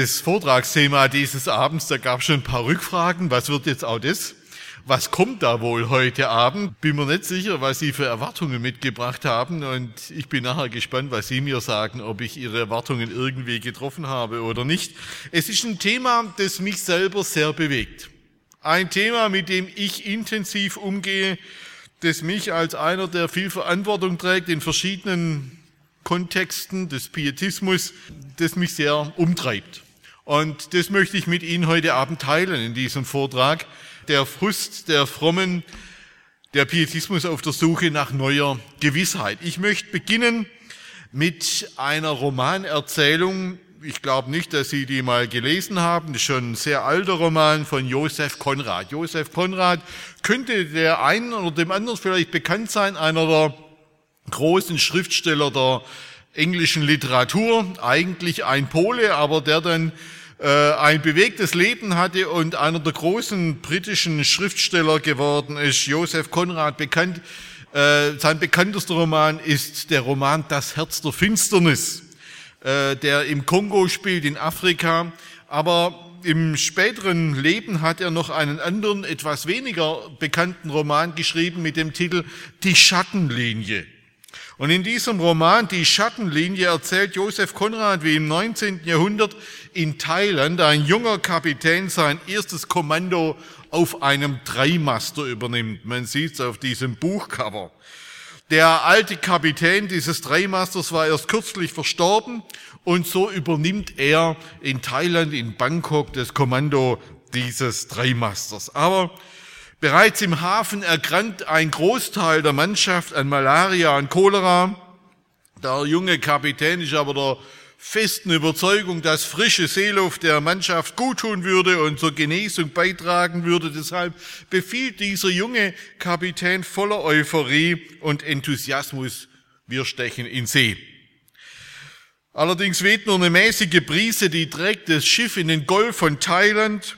Das Vortragsthema dieses Abends, da gab es schon ein paar Rückfragen. Was wird jetzt auch das? Was kommt da wohl heute Abend? Bin mir nicht sicher, was Sie für Erwartungen mitgebracht haben und ich bin nachher gespannt, was Sie mir sagen, ob ich Ihre Erwartungen irgendwie getroffen habe oder nicht. Es ist ein Thema, das mich selber sehr bewegt. Ein Thema, mit dem ich intensiv umgehe, das mich als einer, der viel Verantwortung trägt in verschiedenen Kontexten des Pietismus, das mich sehr umtreibt. Und das möchte ich mit Ihnen heute Abend teilen in diesem Vortrag. Der Frust der Frommen, der Pietismus auf der Suche nach neuer Gewissheit. Ich möchte beginnen mit einer Romanerzählung. Ich glaube nicht, dass Sie die mal gelesen haben. Das ist schon ein sehr alter Roman von Josef Konrad. Josef Konrad könnte der einen oder dem anderen vielleicht bekannt sein, einer der großen Schriftsteller der englischen Literatur, eigentlich ein Pole, aber der dann äh, ein bewegtes Leben hatte und einer der großen britischen Schriftsteller geworden ist, Joseph Conrad, bekannt. Äh, sein bekanntester Roman ist der Roman Das Herz der Finsternis, äh, der im Kongo spielt, in Afrika. Aber im späteren Leben hat er noch einen anderen, etwas weniger bekannten Roman geschrieben mit dem Titel Die Schattenlinie. Und in diesem Roman, die Schattenlinie, erzählt Josef Konrad, wie im 19. Jahrhundert in Thailand ein junger Kapitän sein erstes Kommando auf einem Dreimaster übernimmt. Man sieht es auf diesem Buchcover. Der alte Kapitän dieses Dreimasters war erst kürzlich verstorben und so übernimmt er in Thailand, in Bangkok, das Kommando dieses Dreimasters. Aber Bereits im Hafen erkrankt ein Großteil der Mannschaft an Malaria und Cholera. Der junge Kapitän ist aber der festen Überzeugung, dass frische Seeluft der Mannschaft guttun würde und zur Genesung beitragen würde. Deshalb befiehlt dieser junge Kapitän voller Euphorie und Enthusiasmus, wir stechen in See. Allerdings weht nur eine mäßige Brise, die trägt das Schiff in den Golf von Thailand,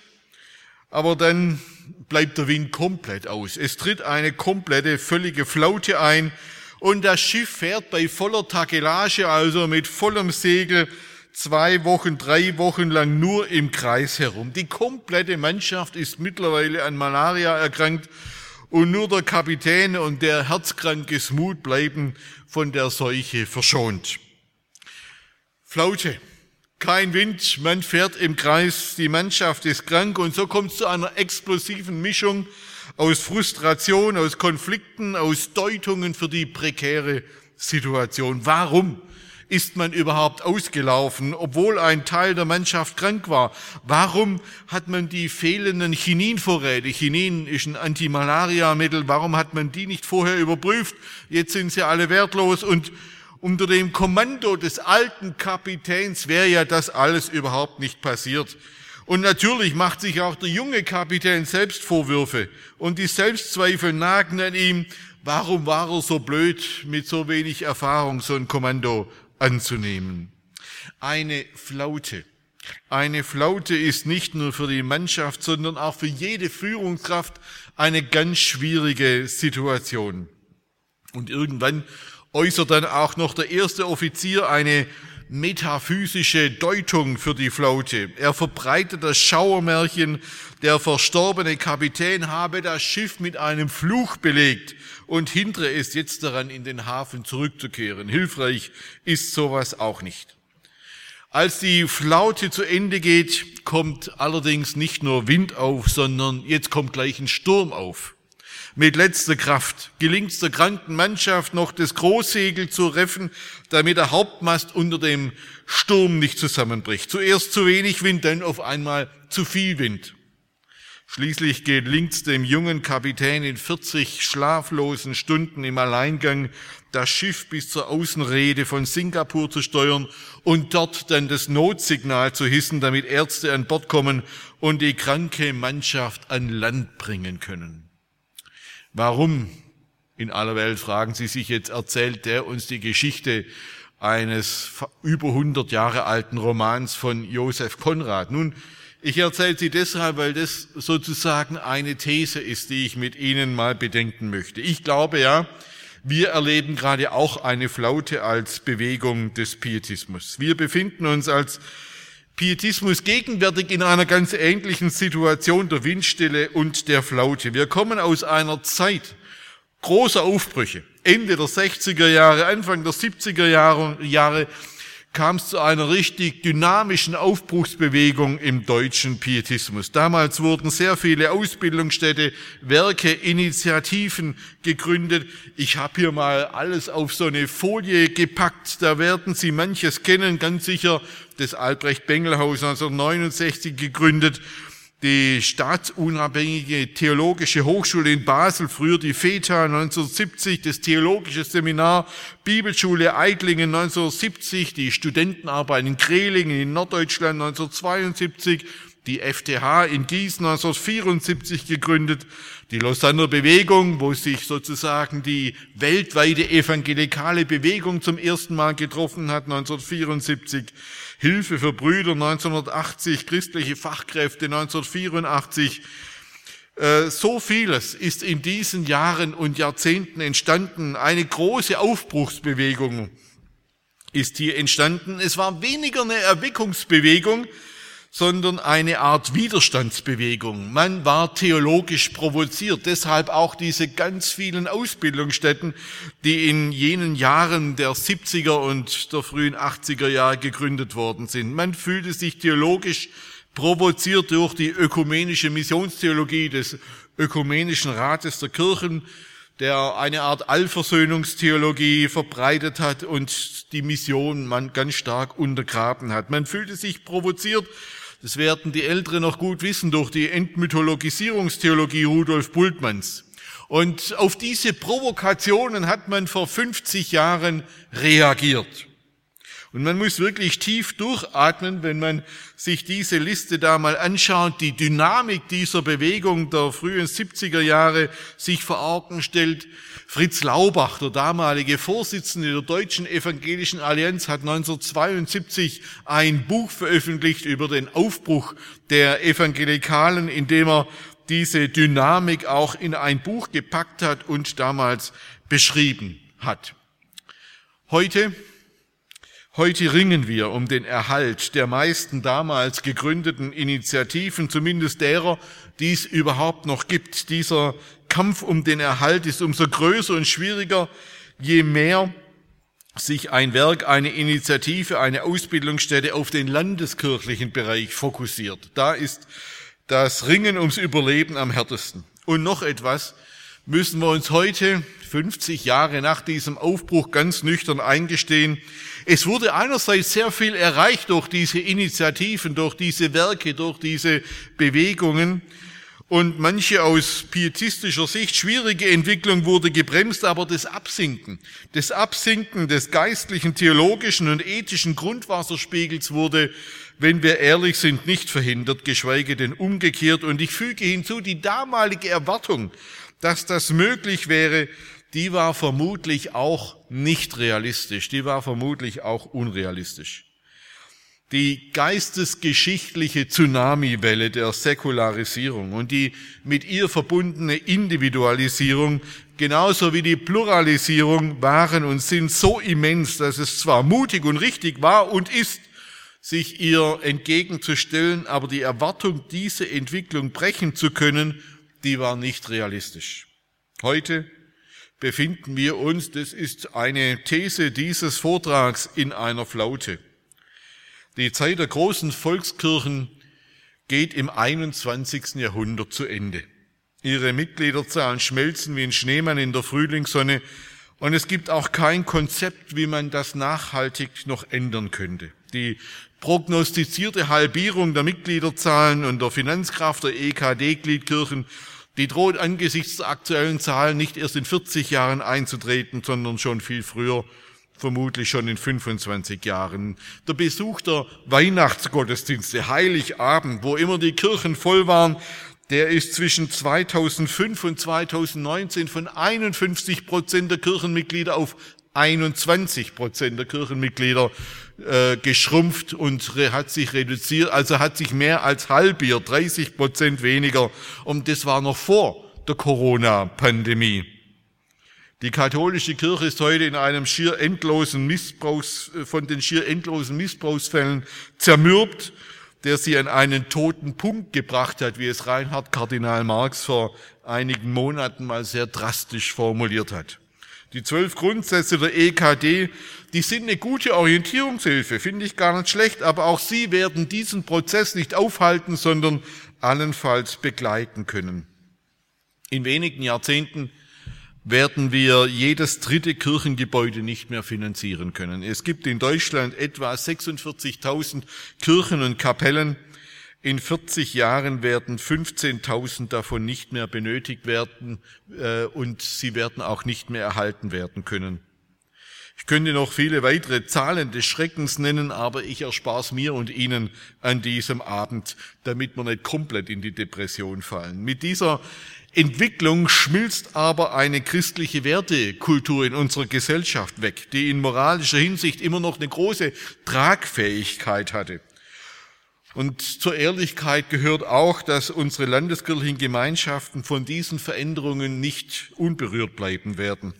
aber dann bleibt der Wind komplett aus. Es tritt eine komplette, völlige Flaute ein und das Schiff fährt bei voller Takelage, also mit vollem Segel, zwei Wochen, drei Wochen lang nur im Kreis herum. Die komplette Mannschaft ist mittlerweile an Malaria erkrankt und nur der Kapitän und der herzkranke Smut bleiben von der Seuche verschont. Flaute. Kein Wind, man fährt im Kreis, die Mannschaft ist krank und so kommt es zu einer explosiven Mischung aus Frustration, aus Konflikten, aus Deutungen für die prekäre Situation. Warum ist man überhaupt ausgelaufen, obwohl ein Teil der Mannschaft krank war? Warum hat man die fehlenden Chininvorräte, Chinin ist ein Antimalaria-Mittel, warum hat man die nicht vorher überprüft? Jetzt sind sie alle wertlos und unter dem Kommando des alten Kapitäns wäre ja das alles überhaupt nicht passiert. Und natürlich macht sich auch der junge Kapitän selbst Vorwürfe und die Selbstzweifel nagen an ihm. Warum war er so blöd, mit so wenig Erfahrung so ein Kommando anzunehmen? Eine Flaute. Eine Flaute ist nicht nur für die Mannschaft, sondern auch für jede Führungskraft eine ganz schwierige Situation. Und irgendwann äußert dann auch noch der erste Offizier eine metaphysische Deutung für die Flaute. Er verbreitet das Schauermärchen, der verstorbene Kapitän habe das Schiff mit einem Fluch belegt und hindere es jetzt daran, in den Hafen zurückzukehren. Hilfreich ist sowas auch nicht. Als die Flaute zu Ende geht, kommt allerdings nicht nur Wind auf, sondern jetzt kommt gleich ein Sturm auf. Mit letzter Kraft gelingt es der kranken Mannschaft noch das Großsegel zu reffen, damit der Hauptmast unter dem Sturm nicht zusammenbricht. Zuerst zu wenig Wind, dann auf einmal zu viel Wind. Schließlich gelingt dem jungen Kapitän in 40 schlaflosen Stunden im Alleingang das Schiff bis zur Außenrede von Singapur zu steuern und dort dann das Notsignal zu hissen, damit Ärzte an Bord kommen und die kranke Mannschaft an Land bringen können. Warum in aller Welt, fragen Sie sich jetzt, erzählt der uns die Geschichte eines über 100 Jahre alten Romans von Josef Konrad? Nun, ich erzähle sie deshalb, weil das sozusagen eine These ist, die ich mit Ihnen mal bedenken möchte. Ich glaube ja, wir erleben gerade auch eine Flaute als Bewegung des Pietismus. Wir befinden uns als Pietismus gegenwärtig in einer ganz ähnlichen Situation der Windstille und der Flaute. Wir kommen aus einer Zeit großer Aufbrüche. Ende der 60er Jahre, Anfang der 70er Jahre, kam es zu einer richtig dynamischen Aufbruchsbewegung im deutschen Pietismus. Damals wurden sehr viele Ausbildungsstätte, Werke, Initiativen gegründet. Ich habe hier mal alles auf so eine Folie gepackt. Da werden Sie manches kennen, ganz sicher das Albrecht Bengelhaus 1969 gegründet die staatsunabhängige Theologische Hochschule in Basel, früher die FETA 1970, das Theologische Seminar Bibelschule Eitlingen 1970, die Studentenarbeit in Krelingen in Norddeutschland 1972, die FTH in Gießen 1974 gegründet, die Lausanner Bewegung, wo sich sozusagen die weltweite evangelikale Bewegung zum ersten Mal getroffen hat 1974, Hilfe für Brüder 1980, christliche Fachkräfte 1984. Äh, so vieles ist in diesen Jahren und Jahrzehnten entstanden. Eine große Aufbruchsbewegung ist hier entstanden. Es war weniger eine Erweckungsbewegung, sondern eine Art Widerstandsbewegung. Man war theologisch provoziert, deshalb auch diese ganz vielen Ausbildungsstätten, die in jenen Jahren der 70er und der frühen 80er Jahre gegründet worden sind. Man fühlte sich theologisch provoziert durch die ökumenische Missionstheologie des Ökumenischen Rates der Kirchen, der eine Art Allversöhnungstheologie verbreitet hat und die Mission man ganz stark untergraben hat. Man fühlte sich provoziert das werden die Älteren noch gut wissen durch die Entmythologisierungstheologie Rudolf Bultmanns. Und auf diese Provokationen hat man vor 50 Jahren reagiert. Und man muss wirklich tief durchatmen, wenn man sich diese Liste da mal anschaut, die Dynamik dieser Bewegung der frühen 70er Jahre sich vor Augen stellt. Fritz Laubach, der damalige Vorsitzende der Deutschen Evangelischen Allianz, hat 1972 ein Buch veröffentlicht über den Aufbruch der Evangelikalen, in dem er diese Dynamik auch in ein Buch gepackt hat und damals beschrieben hat. Heute Heute ringen wir um den Erhalt der meisten damals gegründeten Initiativen, zumindest derer, die es überhaupt noch gibt. Dieser Kampf um den Erhalt ist umso größer und schwieriger, je mehr sich ein Werk, eine Initiative, eine Ausbildungsstätte auf den landeskirchlichen Bereich fokussiert. Da ist das Ringen ums Überleben am härtesten. Und noch etwas müssen wir uns heute, 50 Jahre nach diesem Aufbruch, ganz nüchtern eingestehen. Es wurde einerseits sehr viel erreicht durch diese Initiativen, durch diese Werke, durch diese Bewegungen. Und manche aus pietistischer Sicht schwierige Entwicklung wurde gebremst, aber das Absinken, das Absinken des geistlichen, theologischen und ethischen Grundwasserspiegels wurde, wenn wir ehrlich sind, nicht verhindert, geschweige denn umgekehrt. Und ich füge hinzu, die damalige Erwartung, dass das möglich wäre, die war vermutlich auch nicht realistisch, die war vermutlich auch unrealistisch. Die geistesgeschichtliche Tsunamiwelle der Säkularisierung und die mit ihr verbundene Individualisierung genauso wie die Pluralisierung waren und sind so immens, dass es zwar mutig und richtig war und ist, sich ihr entgegenzustellen, aber die Erwartung, diese Entwicklung brechen zu können, die war nicht realistisch. Heute befinden wir uns, das ist eine These dieses Vortrags, in einer Flaute. Die Zeit der großen Volkskirchen geht im 21. Jahrhundert zu Ende. Ihre Mitgliederzahlen schmelzen wie ein Schneemann in der Frühlingssonne Und es gibt auch kein Konzept, wie man das nachhaltig noch ändern könnte. Die prognostizierte Halbierung der Mitgliederzahlen und der Finanzkraft der EKD-Gliedkirchen, die droht angesichts der aktuellen Zahlen nicht erst in 40 Jahren einzutreten, sondern schon viel früher, vermutlich schon in 25 Jahren. Der Besuch der Weihnachtsgottesdienste, Heiligabend, wo immer die Kirchen voll waren, der ist zwischen 2005 und 2019 von 51 Prozent der Kirchenmitglieder auf 21 Prozent der Kirchenmitglieder äh, geschrumpft und hat sich reduziert, also hat sich mehr als halbiert, 30 Prozent weniger. Und das war noch vor der Corona-Pandemie. Die katholische Kirche ist heute in einem schier endlosen Missbrauchs, äh, von den schier endlosen Missbrauchsfällen zermürbt der sie an einen toten Punkt gebracht hat, wie es Reinhard Kardinal Marx vor einigen Monaten mal sehr drastisch formuliert hat. Die zwölf Grundsätze der EKD, die sind eine gute Orientierungshilfe, finde ich gar nicht schlecht, aber auch sie werden diesen Prozess nicht aufhalten, sondern allenfalls begleiten können. In wenigen Jahrzehnten werden wir jedes dritte Kirchengebäude nicht mehr finanzieren können. Es gibt in Deutschland etwa 46.000 Kirchen und Kapellen. In 40 Jahren werden 15.000 davon nicht mehr benötigt werden äh, und sie werden auch nicht mehr erhalten werden können. Ich könnte noch viele weitere Zahlen des Schreckens nennen, aber ich erspare es mir und Ihnen an diesem Abend, damit wir nicht komplett in die Depression fallen. Mit dieser Entwicklung schmilzt aber eine christliche Wertekultur in unserer Gesellschaft weg, die in moralischer Hinsicht immer noch eine große Tragfähigkeit hatte. Und zur Ehrlichkeit gehört auch, dass unsere landeskirchlichen Gemeinschaften von diesen Veränderungen nicht unberührt bleiben werden.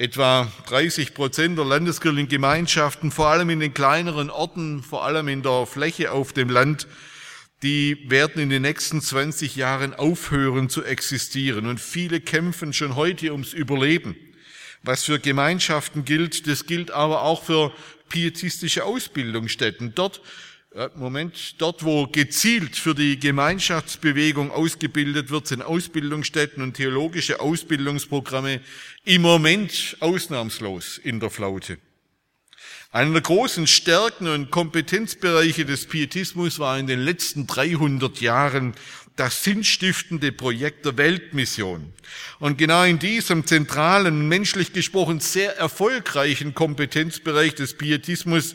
Etwa 30 Prozent der landeskirchlichen vor allem in den kleineren Orten, vor allem in der Fläche auf dem Land, die werden in den nächsten 20 Jahren aufhören zu existieren. Und viele kämpfen schon heute ums Überleben. Was für Gemeinschaften gilt, das gilt aber auch für pietistische Ausbildungsstätten. Dort, Moment, dort, wo gezielt für die Gemeinschaftsbewegung ausgebildet wird, sind Ausbildungsstätten und theologische Ausbildungsprogramme im Moment ausnahmslos in der Flaute. Einer der großen Stärken und Kompetenzbereiche des Pietismus war in den letzten 300 Jahren das sinnstiftende Projekt der Weltmission. Und genau in diesem zentralen, menschlich gesprochen sehr erfolgreichen Kompetenzbereich des Pietismus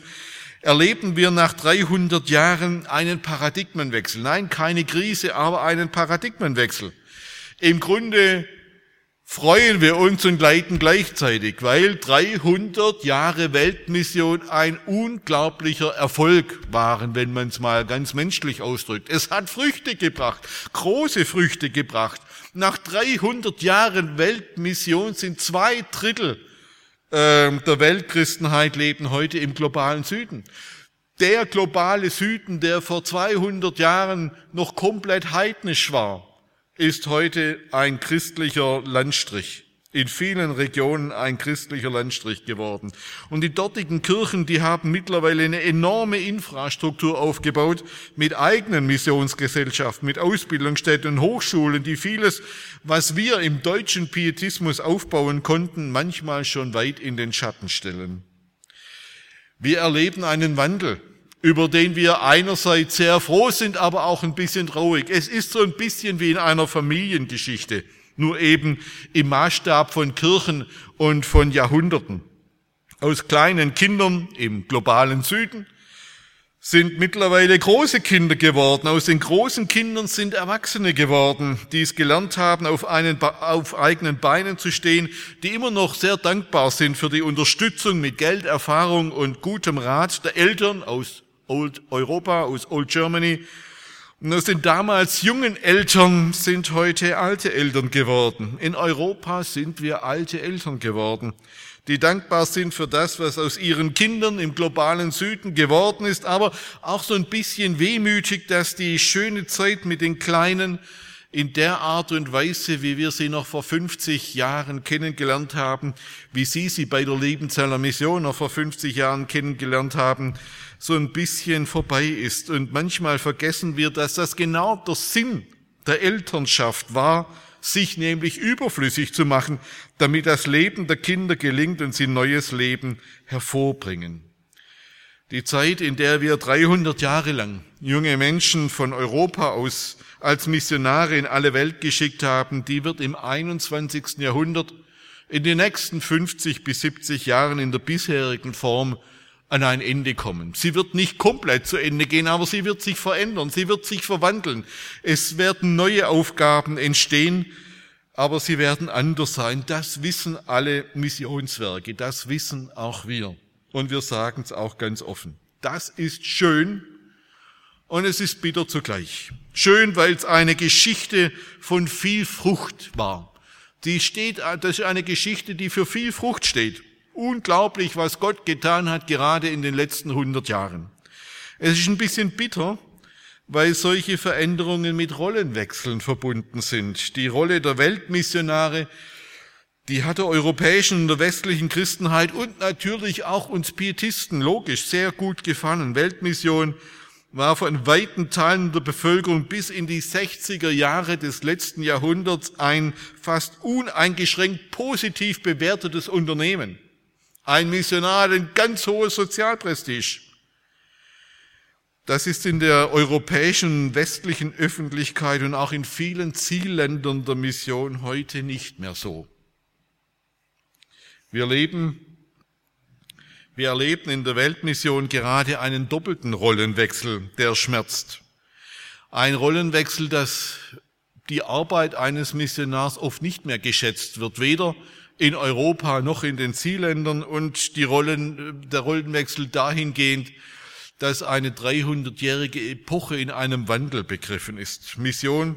erleben wir nach 300 Jahren einen Paradigmenwechsel. Nein, keine Krise, aber einen Paradigmenwechsel. Im Grunde freuen wir uns und leiden gleichzeitig, weil 300 Jahre Weltmission ein unglaublicher Erfolg waren, wenn man es mal ganz menschlich ausdrückt. Es hat Früchte gebracht, große Früchte gebracht. Nach 300 Jahren Weltmission sind zwei Drittel der Weltchristenheit leben heute im globalen Süden. Der globale Süden, der vor 200 Jahren noch komplett heidnisch war, ist heute ein christlicher Landstrich. In vielen Regionen ein christlicher Landstrich geworden. Und die dortigen Kirchen, die haben mittlerweile eine enorme Infrastruktur aufgebaut mit eigenen Missionsgesellschaften, mit Ausbildungsstätten und Hochschulen, die vieles, was wir im deutschen Pietismus aufbauen konnten, manchmal schon weit in den Schatten stellen. Wir erleben einen Wandel über den wir einerseits sehr froh sind, aber auch ein bisschen traurig. Es ist so ein bisschen wie in einer Familiengeschichte, nur eben im Maßstab von Kirchen und von Jahrhunderten. Aus kleinen Kindern im globalen Süden sind mittlerweile große Kinder geworden. Aus den großen Kindern sind Erwachsene geworden, die es gelernt haben, auf, einen, auf eigenen Beinen zu stehen, die immer noch sehr dankbar sind für die Unterstützung mit Geld, Erfahrung und gutem Rat der Eltern aus Old Europa, aus Old Germany. Und aus den damals jungen Eltern sind heute alte Eltern geworden. In Europa sind wir alte Eltern geworden, die dankbar sind für das, was aus ihren Kindern im globalen Süden geworden ist, aber auch so ein bisschen wehmütig, dass die schöne Zeit mit den Kleinen in der Art und Weise, wie wir sie noch vor 50 Jahren kennengelernt haben, wie Sie sie bei der Liebenzeller Mission noch vor 50 Jahren kennengelernt haben, so ein bisschen vorbei ist. Und manchmal vergessen wir, dass das genau der Sinn der Elternschaft war, sich nämlich überflüssig zu machen, damit das Leben der Kinder gelingt und sie neues Leben hervorbringen. Die Zeit, in der wir 300 Jahre lang junge Menschen von Europa aus als Missionare in alle Welt geschickt haben, die wird im 21. Jahrhundert in den nächsten 50 bis 70 Jahren in der bisherigen Form an ein Ende kommen. Sie wird nicht komplett zu Ende gehen, aber sie wird sich verändern, sie wird sich verwandeln. Es werden neue Aufgaben entstehen, aber sie werden anders sein. Das wissen alle Missionswerke, das wissen auch wir. Und wir sagen es auch ganz offen. Das ist schön und es ist bitter zugleich. Schön, weil es eine Geschichte von viel Frucht war. Die steht, das ist eine Geschichte, die für viel Frucht steht. Unglaublich, was Gott getan hat, gerade in den letzten hundert Jahren. Es ist ein bisschen bitter, weil solche Veränderungen mit Rollenwechseln verbunden sind. Die Rolle der Weltmissionare, die hat der europäischen und der westlichen Christenheit und natürlich auch uns Pietisten logisch sehr gut gefallen. Weltmission war von weiten Teilen der Bevölkerung bis in die 60er Jahre des letzten Jahrhunderts ein fast uneingeschränkt positiv bewertetes Unternehmen. Ein Missionar hat ein ganz hohes Sozialprestige. Das ist in der europäischen westlichen Öffentlichkeit und auch in vielen Zielländern der Mission heute nicht mehr so. Wir leben, wir erleben in der Weltmission gerade einen doppelten Rollenwechsel, der schmerzt. Ein Rollenwechsel, dass die Arbeit eines Missionars oft nicht mehr geschätzt wird, weder in Europa noch in den Zielländern und die Rollen, der Rollenwechsel dahingehend, dass eine 300-jährige Epoche in einem Wandel begriffen ist. Mission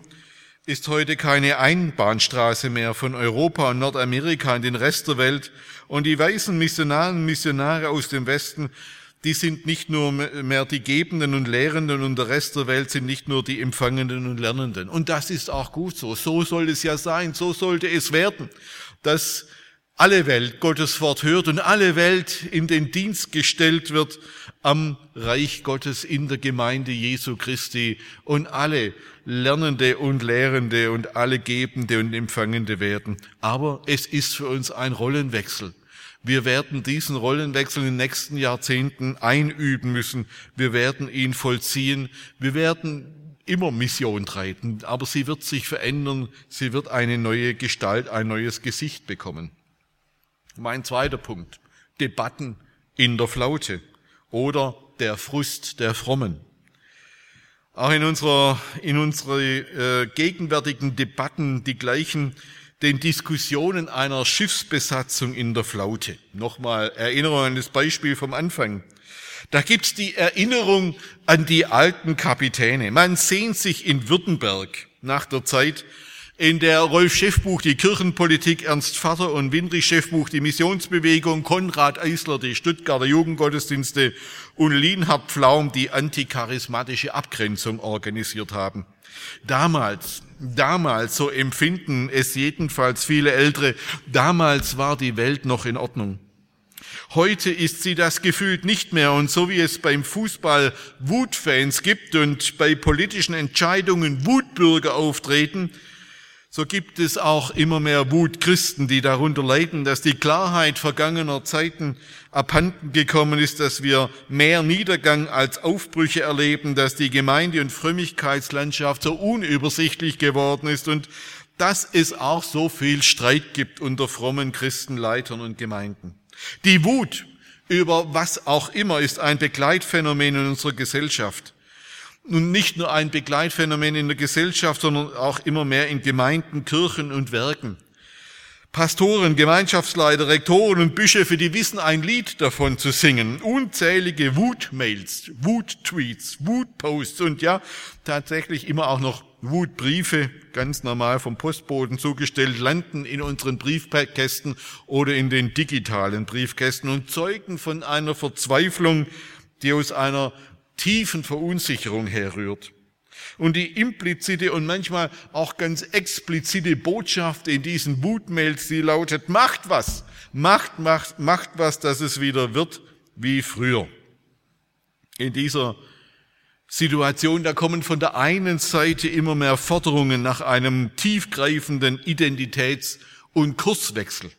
ist heute keine Einbahnstraße mehr von Europa und Nordamerika in den Rest der Welt. Und die weißen Missionaren Missionare aus dem Westen, die sind nicht nur mehr die Gebenden und Lehrenden und der Rest der Welt sind nicht nur die Empfangenden und Lernenden. Und das ist auch gut so. So soll es ja sein. So sollte es werden dass alle Welt Gottes Wort hört und alle Welt in den Dienst gestellt wird am Reich Gottes in der Gemeinde Jesu Christi und alle Lernende und Lehrende und alle Gebende und Empfangende werden. Aber es ist für uns ein Rollenwechsel. Wir werden diesen Rollenwechsel in den nächsten Jahrzehnten einüben müssen. Wir werden ihn vollziehen. Wir werden immer Mission treiben, aber sie wird sich verändern, sie wird eine neue Gestalt, ein neues Gesicht bekommen. Mein zweiter Punkt, Debatten in der Flaute oder der Frust der Frommen. Auch in unserer, in unserer äh, gegenwärtigen Debatten die gleichen den Diskussionen einer Schiffsbesatzung in der Flaute. Nochmal Erinnerung an das Beispiel vom Anfang. Da gibt's die Erinnerung an die alten Kapitäne. Man sehnt sich in Württemberg nach der Zeit, in der Rolf Schäffbuch die Kirchenpolitik, Ernst Vater und Winrich Schäffbuch die Missionsbewegung, Konrad Eisler die Stuttgarter Jugendgottesdienste und Lienhard Pflaum die anticharismatische Abgrenzung organisiert haben. Damals, damals, so empfinden es jedenfalls viele Ältere, damals war die Welt noch in Ordnung. Heute ist sie das gefühlt nicht mehr und so wie es beim Fußball Wutfans gibt und bei politischen Entscheidungen Wutbürger auftreten, so gibt es auch immer mehr Wutchristen, die darunter leiden, dass die Klarheit vergangener Zeiten abhanden gekommen ist, dass wir mehr Niedergang als Aufbrüche erleben, dass die Gemeinde- und Frömmigkeitslandschaft so unübersichtlich geworden ist und dass es auch so viel Streit gibt unter frommen Christenleitern und Gemeinden. Die Wut über was auch immer ist ein Begleitphänomen in unserer Gesellschaft. Und nicht nur ein Begleitphänomen in der Gesellschaft, sondern auch immer mehr in Gemeinden, Kirchen und Werken. Pastoren, Gemeinschaftsleiter, Rektoren und Bischöfe, die wissen ein Lied davon zu singen. Unzählige Wutmails, Wuttweets, Wutposts und ja, tatsächlich immer auch noch Wutbriefe, ganz normal vom Postboten zugestellt, landen in unseren Briefkästen oder in den digitalen Briefkästen und zeugen von einer Verzweiflung, die aus einer tiefen Verunsicherung herrührt. Und die implizite und manchmal auch ganz explizite Botschaft in diesen Wutmails, die lautet, macht was, macht, macht, macht was, dass es wieder wird wie früher. In dieser Situation, da kommen von der einen Seite immer mehr Forderungen nach einem tiefgreifenden Identitäts- und Kurswechsel.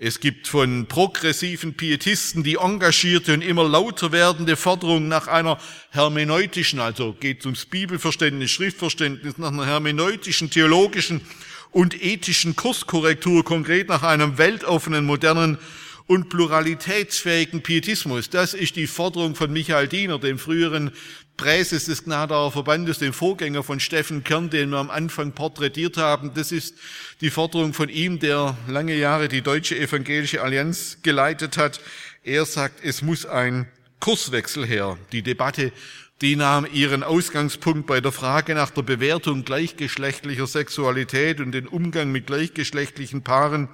Es gibt von progressiven Pietisten die engagierte und immer lauter werdende Forderung nach einer hermeneutischen, also geht ums Bibelverständnis, Schriftverständnis, nach einer hermeneutischen, theologischen und ethischen Kurskorrektur, konkret nach einem weltoffenen, modernen und pluralitätsfähigen Pietismus. Das ist die Forderung von Michael Diener, dem früheren Präses des Gnadauer Verbandes, dem Vorgänger von Steffen Kern, den wir am Anfang porträtiert haben. Das ist die Forderung von ihm, der lange Jahre die Deutsche Evangelische Allianz geleitet hat. Er sagt, es muss ein Kurswechsel her. Die Debatte, die nahm ihren Ausgangspunkt bei der Frage nach der Bewertung gleichgeschlechtlicher Sexualität und den Umgang mit gleichgeschlechtlichen Paaren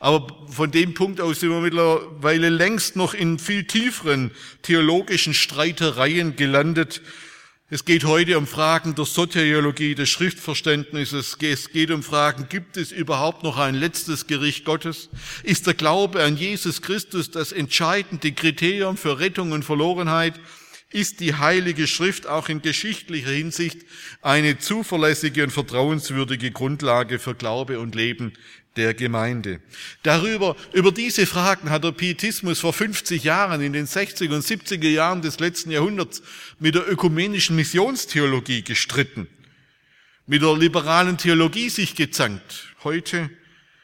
aber von dem Punkt aus sind wir mittlerweile längst noch in viel tieferen theologischen Streitereien gelandet. Es geht heute um Fragen der Soteriologie, des Schriftverständnisses. Es geht um Fragen, gibt es überhaupt noch ein letztes Gericht Gottes? Ist der Glaube an Jesus Christus das entscheidende Kriterium für Rettung und Verlorenheit? Ist die Heilige Schrift auch in geschichtlicher Hinsicht eine zuverlässige und vertrauenswürdige Grundlage für Glaube und Leben der Gemeinde. Darüber, über diese Fragen hat der Pietismus vor 50 Jahren, in den 60er und 70er Jahren des letzten Jahrhunderts, mit der ökumenischen Missionstheologie gestritten, mit der liberalen Theologie sich gezankt. Heute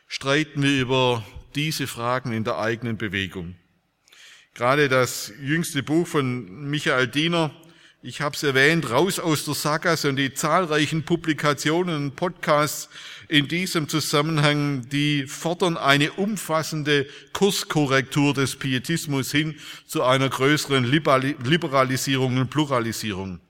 streiten wir über diese Fragen in der eigenen Bewegung. Gerade das jüngste Buch von Michael Diener, ich habe es erwähnt, Raus aus der Sackgasse und die zahlreichen Publikationen und Podcasts in diesem Zusammenhang, die fordern eine umfassende Kurskorrektur des Pietismus hin zu einer größeren Liberalisierung und Pluralisierung.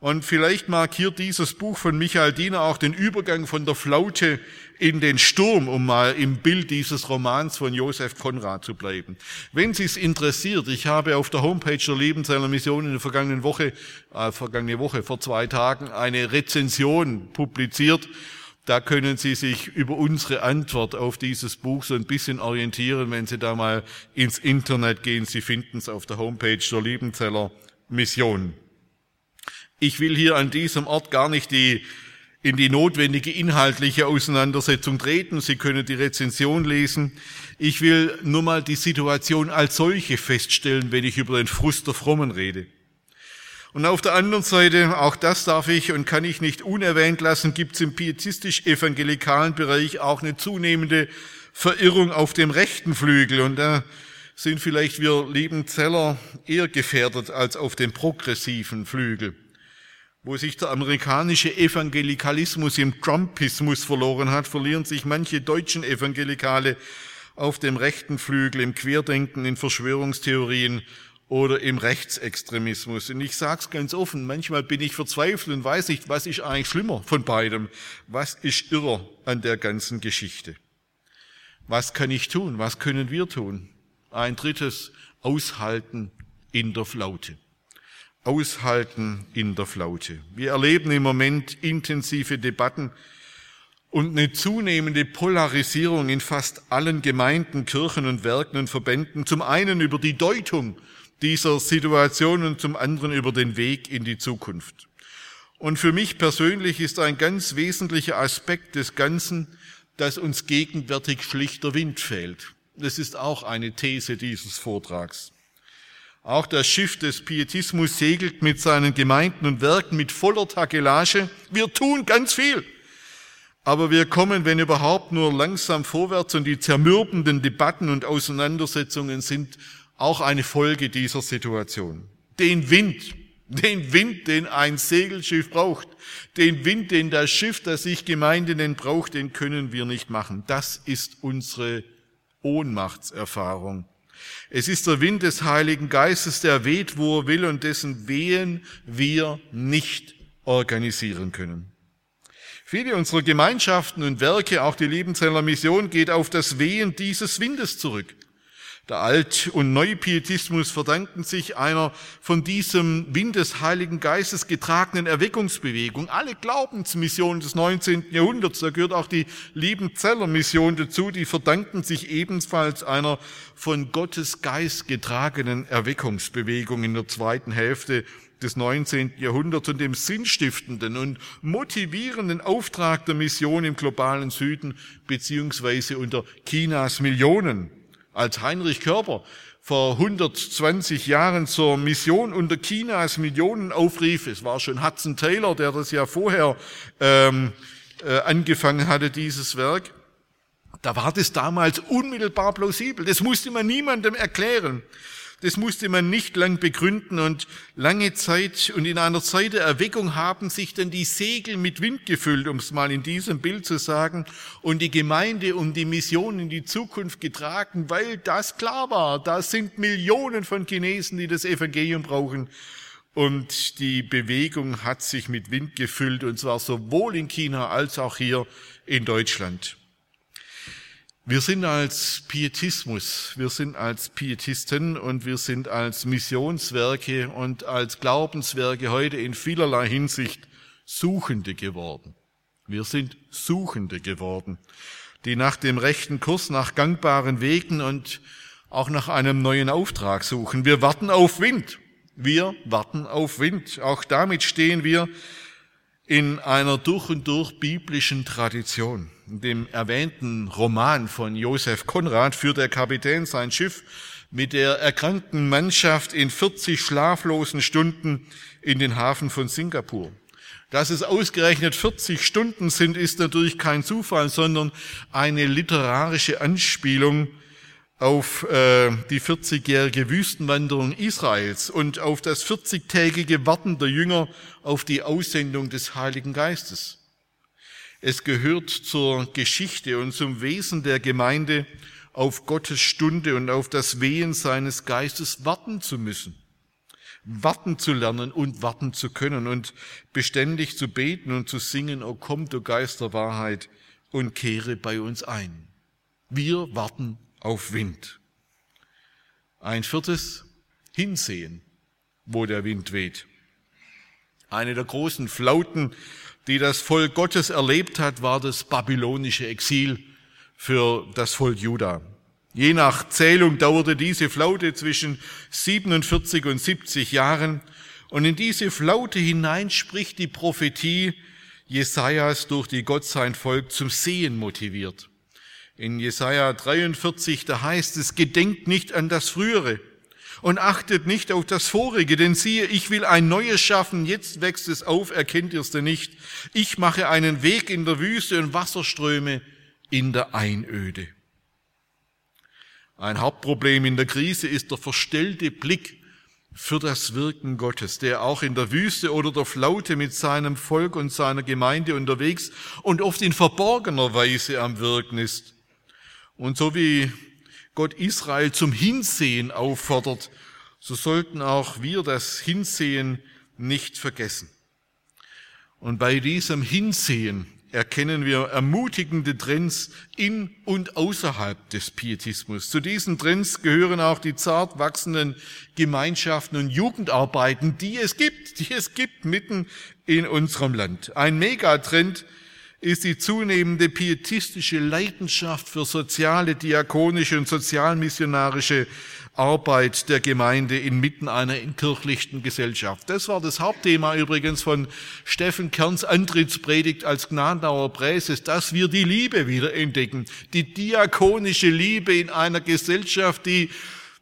Und vielleicht markiert dieses Buch von Michael Diener auch den Übergang von der Flaute in den Sturm, um mal im Bild dieses Romans von Josef Konrad zu bleiben. Wenn Sie es interessiert, ich habe auf der Homepage der Lebensseiner Mission in der vergangenen Woche, äh, vergangene Woche vor zwei Tagen eine Rezension publiziert da können Sie sich über unsere Antwort auf dieses Buch so ein bisschen orientieren, wenn Sie da mal ins Internet gehen. Sie finden es auf der Homepage der Liebenzeller Mission. Ich will hier an diesem Ort gar nicht die, in die notwendige inhaltliche Auseinandersetzung treten. Sie können die Rezension lesen. Ich will nur mal die Situation als solche feststellen, wenn ich über den Frust der Frommen rede. Und auf der anderen Seite, auch das darf ich und kann ich nicht unerwähnt lassen, gibt es im pietistisch-evangelikalen Bereich auch eine zunehmende Verirrung auf dem rechten Flügel. Und da sind vielleicht wir lieben Zeller eher gefährdet als auf dem progressiven Flügel, wo sich der amerikanische Evangelikalismus im Trumpismus verloren hat, verlieren sich manche deutschen Evangelikale auf dem rechten Flügel im Querdenken, in Verschwörungstheorien oder im Rechtsextremismus. Und ich sage es ganz offen, manchmal bin ich verzweifelt und weiß nicht, was ist eigentlich schlimmer von beidem. Was ist irrer an der ganzen Geschichte? Was kann ich tun? Was können wir tun? Ein drittes, aushalten in der Flaute. Aushalten in der Flaute. Wir erleben im Moment intensive Debatten und eine zunehmende Polarisierung in fast allen Gemeinden, Kirchen und Werken und Verbänden. Zum einen über die Deutung dieser Situation und zum anderen über den Weg in die Zukunft. Und für mich persönlich ist ein ganz wesentlicher Aspekt des Ganzen, dass uns gegenwärtig schlichter Wind fehlt. Das ist auch eine These dieses Vortrags. Auch das Schiff des Pietismus segelt mit seinen Gemeinden und Werken mit voller Takelage. Wir tun ganz viel. Aber wir kommen, wenn überhaupt, nur langsam vorwärts und die zermürbenden Debatten und Auseinandersetzungen sind auch eine Folge dieser Situation. Den Wind, den Wind, den ein Segelschiff braucht, den Wind, den das Schiff, das sich Gemeinde nennt, braucht, den können wir nicht machen. Das ist unsere Ohnmachtserfahrung. Es ist der Wind des Heiligen Geistes, der weht, wo er will und dessen Wehen wir nicht organisieren können. Viele unserer Gemeinschaften und Werke, auch die Liebenzeller Mission, geht auf das Wehen dieses Windes zurück. Der Alt- und Neupietismus verdanken sich einer von diesem Wind des Heiligen Geistes getragenen Erweckungsbewegung. Alle Glaubensmissionen des 19. Jahrhunderts, da gehört auch die Liebenzeller Mission dazu, die verdanken sich ebenfalls einer von Gottes Geist getragenen Erweckungsbewegung in der zweiten Hälfte des 19. Jahrhunderts und dem sinnstiftenden und motivierenden Auftrag der Mission im globalen Süden beziehungsweise unter Chinas Millionen als Heinrich Körper vor 120 Jahren zur Mission unter Chinas Millionen aufrief. Es war schon Hudson Taylor, der das ja vorher ähm, äh, angefangen hatte, dieses Werk. Da war das damals unmittelbar plausibel. Das musste man niemandem erklären. Das musste man nicht lang begründen und lange Zeit und in einer Zeit der Erweckung haben sich dann die Segel mit Wind gefüllt, um es mal in diesem Bild zu sagen, und die Gemeinde um die Mission in die Zukunft getragen, weil das klar war. Da sind Millionen von Chinesen, die das Evangelium brauchen. Und die Bewegung hat sich mit Wind gefüllt, und zwar sowohl in China als auch hier in Deutschland. Wir sind als Pietismus, wir sind als Pietisten und wir sind als Missionswerke und als Glaubenswerke heute in vielerlei Hinsicht Suchende geworden. Wir sind Suchende geworden, die nach dem rechten Kurs, nach gangbaren Wegen und auch nach einem neuen Auftrag suchen. Wir warten auf Wind. Wir warten auf Wind. Auch damit stehen wir in einer durch und durch biblischen Tradition. Dem erwähnten Roman von Josef Konrad führt der Kapitän sein Schiff mit der erkrankten Mannschaft in 40 schlaflosen Stunden in den Hafen von Singapur. Dass es ausgerechnet 40 Stunden sind, ist natürlich kein Zufall, sondern eine literarische Anspielung auf äh, die 40-jährige Wüstenwanderung Israels und auf das 40-tägige Warten der Jünger auf die Aussendung des Heiligen Geistes. Es gehört zur Geschichte und zum Wesen der Gemeinde, auf Gottes Stunde und auf das Wehen seines Geistes warten zu müssen, warten zu lernen und warten zu können und beständig zu beten und zu singen, O komm, du Geist der Wahrheit, und kehre bei uns ein. Wir warten auf Wind. Ein viertes, hinsehen, wo der Wind weht. Eine der großen Flauten, die das Volk Gottes erlebt hat, war das babylonische Exil für das Volk Juda. Je nach Zählung dauerte diese Flaute zwischen 47 und 70 Jahren. Und in diese Flaute hinein spricht die Prophetie Jesajas, durch die Gott sein Volk zum Sehen motiviert. In Jesaja 43, da heißt es, gedenkt nicht an das Frühere und achtet nicht auf das Vorige, denn siehe, ich will ein Neues schaffen, jetzt wächst es auf, erkennt ihr es denn nicht? Ich mache einen Weg in der Wüste und Wasserströme in der Einöde. Ein Hauptproblem in der Krise ist der verstellte Blick für das Wirken Gottes, der auch in der Wüste oder der Flaute mit seinem Volk und seiner Gemeinde unterwegs und oft in verborgener Weise am Wirken ist. Und so wie Gott Israel zum Hinsehen auffordert, so sollten auch wir das Hinsehen nicht vergessen. Und bei diesem Hinsehen erkennen wir ermutigende Trends in und außerhalb des Pietismus. Zu diesen Trends gehören auch die zart wachsenden Gemeinschaften und Jugendarbeiten, die es gibt, die es gibt mitten in unserem Land. Ein Megatrend ist die zunehmende pietistische Leidenschaft für soziale, diakonische und sozialmissionarische Arbeit der Gemeinde inmitten einer entkirchlichten Gesellschaft. Das war das Hauptthema übrigens von Steffen Kerns Antrittspredigt als Gnadauer Präses, dass wir die Liebe wieder entdecken. Die diakonische Liebe in einer Gesellschaft, die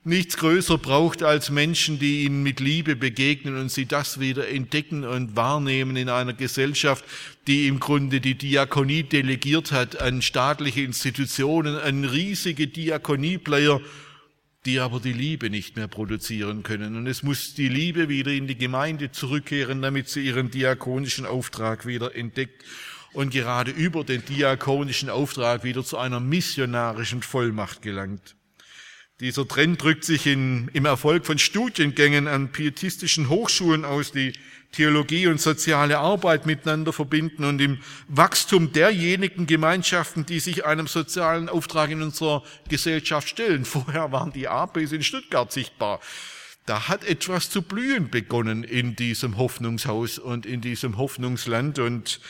nichts größer braucht als Menschen, die ihnen mit Liebe begegnen und sie das wieder entdecken und wahrnehmen in einer Gesellschaft, die im Grunde die Diakonie delegiert hat an staatliche Institutionen, an riesige Diakonieplayer, die aber die Liebe nicht mehr produzieren können. Und es muss die Liebe wieder in die Gemeinde zurückkehren, damit sie ihren diakonischen Auftrag wieder entdeckt und gerade über den diakonischen Auftrag wieder zu einer missionarischen Vollmacht gelangt. Dieser Trend drückt sich in, im Erfolg von Studiengängen an pietistischen Hochschulen aus, die Theologie und soziale Arbeit miteinander verbinden und im Wachstum derjenigen Gemeinschaften, die sich einem sozialen Auftrag in unserer Gesellschaft stellen. Vorher waren die APs in Stuttgart sichtbar. Da hat etwas zu blühen begonnen in diesem Hoffnungshaus und in diesem Hoffnungsland. Und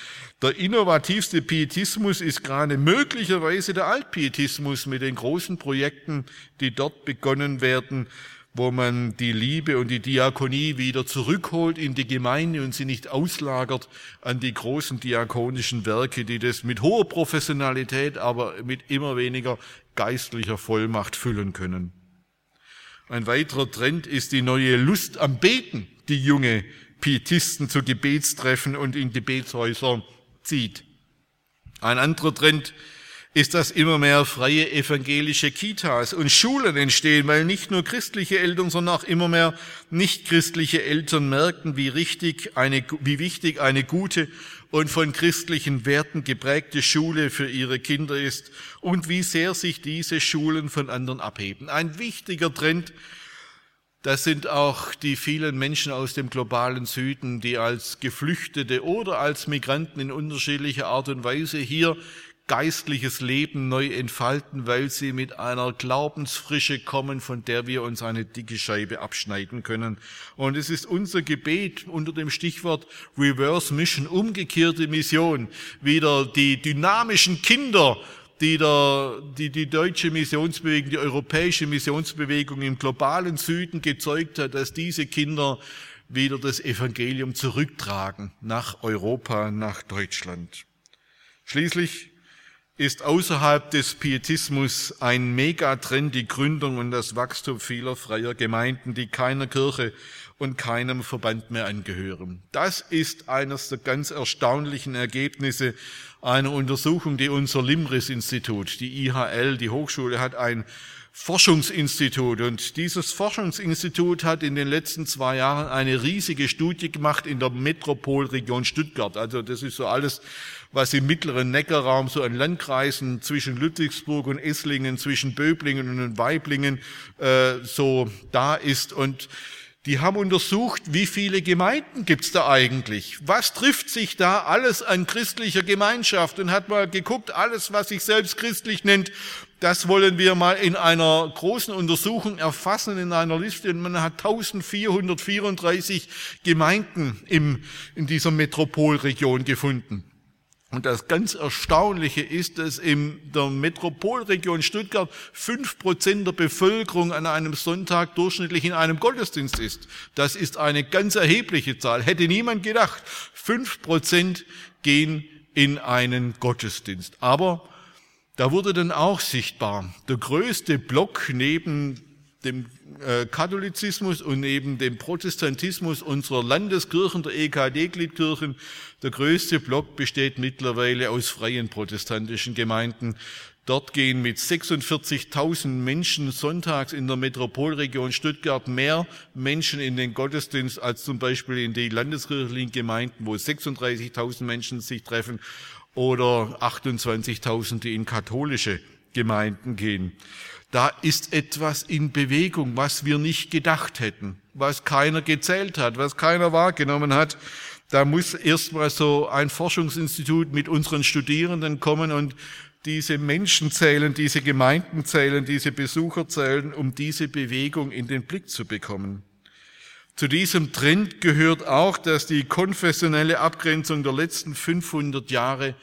der innovativste Pietismus ist gerade möglicherweise der Altpietismus mit den großen Projekten, die dort begonnen werden, wo man die Liebe und die Diakonie wieder zurückholt in die Gemeinde und sie nicht auslagert an die großen diakonischen Werke, die das mit hoher Professionalität, aber mit immer weniger geistlicher Vollmacht füllen können. Ein weiterer Trend ist die neue Lust am Beten, die junge Pietisten zu Gebetstreffen und in Gebetshäusern zieht. Ein anderer Trend ist, dass immer mehr freie evangelische Kitas und Schulen entstehen, weil nicht nur christliche Eltern, sondern auch immer mehr nichtchristliche Eltern merken, wie, richtig eine, wie wichtig eine gute und von christlichen Werten geprägte Schule für ihre Kinder ist und wie sehr sich diese Schulen von anderen abheben. Ein wichtiger Trend, das sind auch die vielen Menschen aus dem globalen Süden, die als Geflüchtete oder als Migranten in unterschiedlicher Art und Weise hier geistliches Leben neu entfalten, weil sie mit einer Glaubensfrische kommen, von der wir uns eine dicke Scheibe abschneiden können. Und es ist unser Gebet unter dem Stichwort Reverse Mission, umgekehrte Mission, wieder die dynamischen Kinder, die, der, die die deutsche Missionsbewegung, die europäische Missionsbewegung im globalen Süden gezeugt hat, dass diese Kinder wieder das Evangelium zurücktragen nach Europa, nach Deutschland. Schließlich ist außerhalb des Pietismus ein Megatrend die Gründung und das Wachstum vieler freier Gemeinden, die keiner Kirche und keinem Verband mehr angehören. Das ist eines der ganz erstaunlichen Ergebnisse einer Untersuchung, die unser Limris-Institut, die IHL, die Hochschule, hat ein Forschungsinstitut. Und dieses Forschungsinstitut hat in den letzten zwei Jahren eine riesige Studie gemacht in der Metropolregion Stuttgart. Also das ist so alles, was im mittleren Neckarraum so an Landkreisen zwischen Ludwigsburg und Esslingen, zwischen Böblingen und Weiblingen äh, so da ist. Und die haben untersucht, wie viele Gemeinden gibt's da eigentlich? Was trifft sich da alles an christlicher Gemeinschaft? Und hat mal geguckt, alles, was sich selbst christlich nennt, das wollen wir mal in einer großen Untersuchung erfassen, in einer Liste. Und man hat 1434 Gemeinden im, in dieser Metropolregion gefunden. Und das ganz Erstaunliche ist, dass in der Metropolregion Stuttgart fünf Prozent der Bevölkerung an einem Sonntag durchschnittlich in einem Gottesdienst ist. Das ist eine ganz erhebliche Zahl. Hätte niemand gedacht. Fünf Prozent gehen in einen Gottesdienst. Aber da wurde dann auch sichtbar, der größte Block neben dem äh, Katholizismus und neben dem Protestantismus unserer Landeskirchen, der EKD-Gliedkirchen, der größte Block besteht mittlerweile aus freien protestantischen Gemeinden. Dort gehen mit 46.000 Menschen sonntags in der Metropolregion Stuttgart mehr Menschen in den Gottesdienst als zum Beispiel in die landeskirchlichen Gemeinden, wo 36.000 Menschen sich treffen oder 28.000, die in katholische Gemeinden gehen. Da ist etwas in Bewegung, was wir nicht gedacht hätten, was keiner gezählt hat, was keiner wahrgenommen hat. Da muss erstmal so ein Forschungsinstitut mit unseren Studierenden kommen und diese Menschen zählen, diese Gemeinden zählen, diese Besucher zählen, um diese Bewegung in den Blick zu bekommen. Zu diesem Trend gehört auch, dass die konfessionelle Abgrenzung der letzten 500 Jahre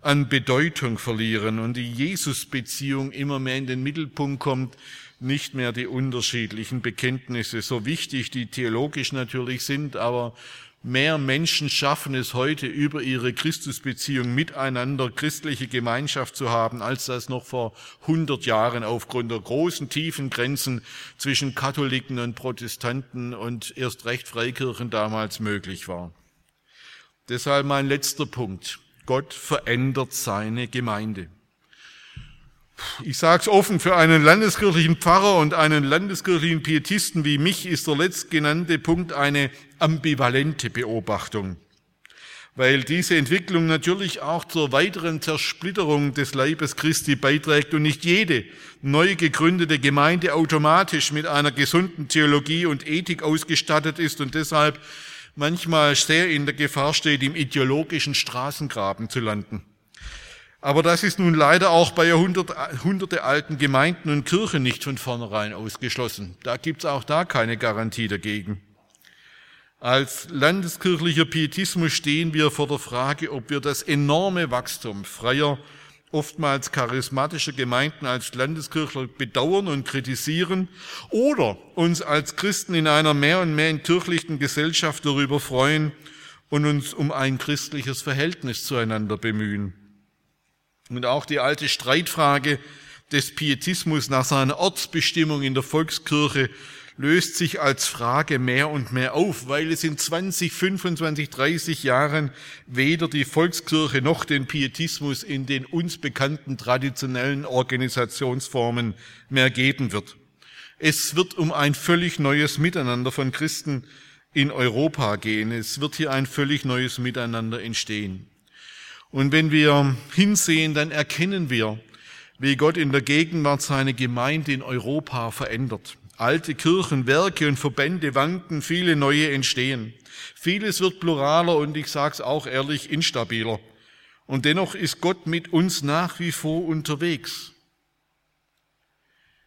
an Bedeutung verlieren und die Jesusbeziehung immer mehr in den Mittelpunkt kommt, nicht mehr die unterschiedlichen Bekenntnisse, so wichtig die theologisch natürlich sind, aber mehr Menschen schaffen es heute über ihre Christusbeziehung miteinander christliche Gemeinschaft zu haben, als das noch vor 100 Jahren aufgrund der großen tiefen Grenzen zwischen Katholiken und Protestanten und erst recht Freikirchen damals möglich war. Deshalb mein letzter Punkt. Gott verändert seine Gemeinde. Ich sage es offen, für einen landeskirchlichen Pfarrer und einen landeskirchlichen Pietisten wie mich ist der letztgenannte Punkt eine ambivalente Beobachtung. weil diese Entwicklung natürlich auch zur weiteren Zersplitterung des Leibes Christi beiträgt und nicht jede neu gegründete Gemeinde automatisch mit einer gesunden Theologie und Ethik ausgestattet ist und deshalb manchmal sehr in der Gefahr steht, im ideologischen Straßengraben zu landen. Aber das ist nun leider auch bei hundert, hunderte alten Gemeinden und Kirchen nicht von vornherein ausgeschlossen. Da gibt's auch da keine Garantie dagegen. Als landeskirchlicher Pietismus stehen wir vor der Frage, ob wir das enorme Wachstum freier, oftmals charismatischer Gemeinden als Landeskirchler bedauern und kritisieren oder uns als Christen in einer mehr und mehr entkirchlichten Gesellschaft darüber freuen und uns um ein christliches Verhältnis zueinander bemühen. Und auch die alte Streitfrage des Pietismus nach seiner Ortsbestimmung in der Volkskirche löst sich als Frage mehr und mehr auf, weil es in 20, 25, 30 Jahren weder die Volkskirche noch den Pietismus in den uns bekannten traditionellen Organisationsformen mehr geben wird. Es wird um ein völlig neues Miteinander von Christen in Europa gehen. Es wird hier ein völlig neues Miteinander entstehen. Und wenn wir hinsehen, dann erkennen wir, wie Gott in der Gegenwart seine Gemeinde in Europa verändert. Alte Kirchen, Werke und Verbände wanken, viele neue entstehen. Vieles wird pluraler und ich sage es auch ehrlich, instabiler. Und dennoch ist Gott mit uns nach wie vor unterwegs.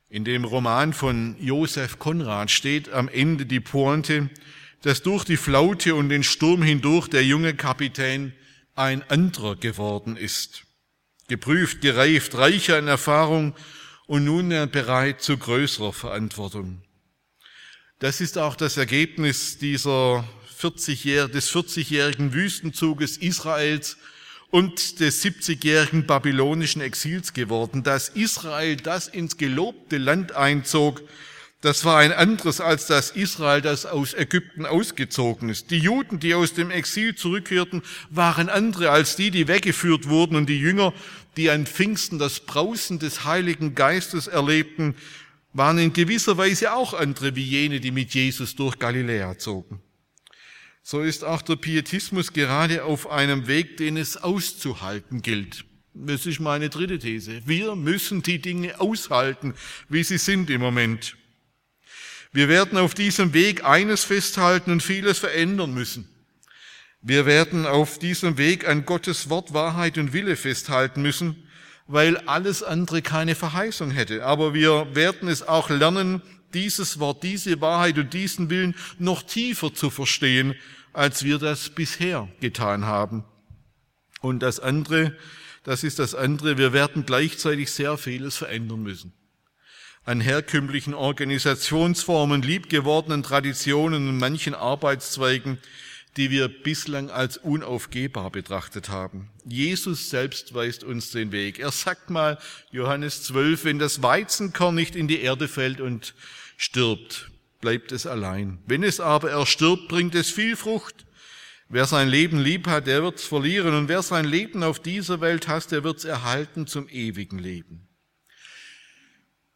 In dem Roman von Josef Konrad steht am Ende die Pointe, dass durch die Flaute und den Sturm hindurch der junge Kapitän ein anderer geworden ist. Geprüft, gereift, reicher an Erfahrung und nunmehr bereit zu größerer Verantwortung. Das ist auch das Ergebnis dieser 40 des 40-jährigen Wüstenzuges Israels und des 70-jährigen babylonischen Exils geworden, dass Israel das ins gelobte Land einzog, das war ein anderes als das Israel, das aus Ägypten ausgezogen ist. Die Juden, die aus dem Exil zurückkehrten, waren andere als die, die weggeführt wurden und die Jünger, die an Pfingsten das Brausen des Heiligen Geistes erlebten, waren in gewisser Weise auch andere wie jene, die mit Jesus durch Galiläa zogen. So ist auch der Pietismus gerade auf einem Weg, den es auszuhalten gilt. Das ist meine dritte These. Wir müssen die Dinge aushalten, wie sie sind im Moment. Wir werden auf diesem Weg eines festhalten und vieles verändern müssen. Wir werden auf diesem Weg an Gottes Wort, Wahrheit und Wille festhalten müssen, weil alles andere keine Verheißung hätte. Aber wir werden es auch lernen, dieses Wort, diese Wahrheit und diesen Willen noch tiefer zu verstehen, als wir das bisher getan haben. Und das andere, das ist das andere, wir werden gleichzeitig sehr vieles verändern müssen an herkömmlichen Organisationsformen, liebgewordenen Traditionen und manchen Arbeitszweigen, die wir bislang als unaufgehbar betrachtet haben. Jesus selbst weist uns den Weg. Er sagt mal, Johannes 12, wenn das Weizenkorn nicht in die Erde fällt und stirbt, bleibt es allein. Wenn es aber erstirbt, bringt es viel Frucht. Wer sein Leben lieb hat, der wird's verlieren. Und wer sein Leben auf dieser Welt hasst, der wird's erhalten zum ewigen Leben.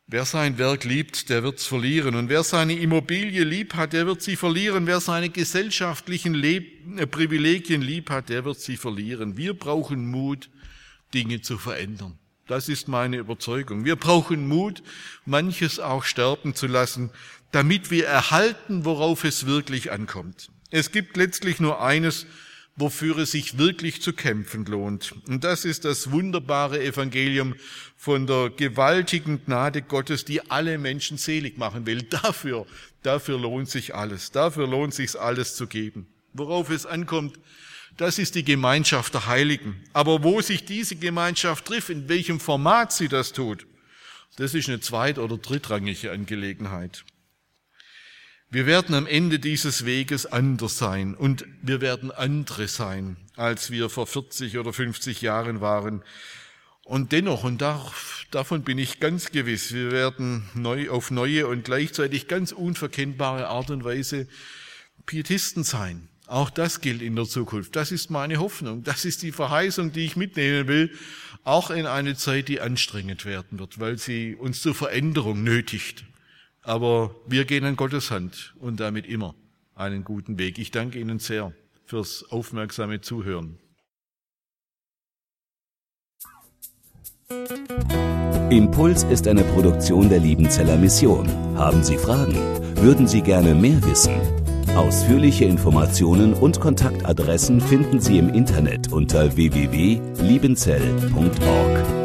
Wer sein Werk liebt, der wird's verlieren. Und wer seine Immobilie lieb hat, der wird sie verlieren. Wer seine gesellschaftlichen Leb äh, Privilegien lieb hat, der wird sie verlieren. Wir brauchen Mut, Dinge zu verändern. Das ist meine Überzeugung. Wir brauchen Mut, manches auch sterben zu lassen, damit wir erhalten, worauf es wirklich ankommt. Es gibt letztlich nur eines, wofür es sich wirklich zu kämpfen lohnt. Und das ist das wunderbare Evangelium von der gewaltigen Gnade Gottes, die alle Menschen selig machen will. Dafür, dafür lohnt sich alles. Dafür lohnt sich alles zu geben. Worauf es ankommt, das ist die Gemeinschaft der Heiligen. Aber wo sich diese Gemeinschaft trifft, in welchem Format sie das tut, das ist eine zweit- oder drittrangige Angelegenheit. Wir werden am Ende dieses Weges anders sein und wir werden andere sein, als wir vor 40 oder 50 Jahren waren. Und dennoch, und davon bin ich ganz gewiss, wir werden neu auf neue und gleichzeitig ganz unverkennbare Art und Weise Pietisten sein. Auch das gilt in der Zukunft. Das ist meine Hoffnung. Das ist die Verheißung, die ich mitnehmen will, auch in eine Zeit, die anstrengend werden wird, weil sie uns zur Veränderung nötigt. Aber wir gehen an Gottes Hand und damit immer einen guten Weg. Ich danke Ihnen sehr fürs aufmerksame Zuhören. Impuls ist eine Produktion der Liebenzeller Mission. Haben Sie Fragen? Würden Sie gerne mehr wissen? Ausführliche Informationen und Kontaktadressen finden Sie im Internet unter www.liebenzell.org.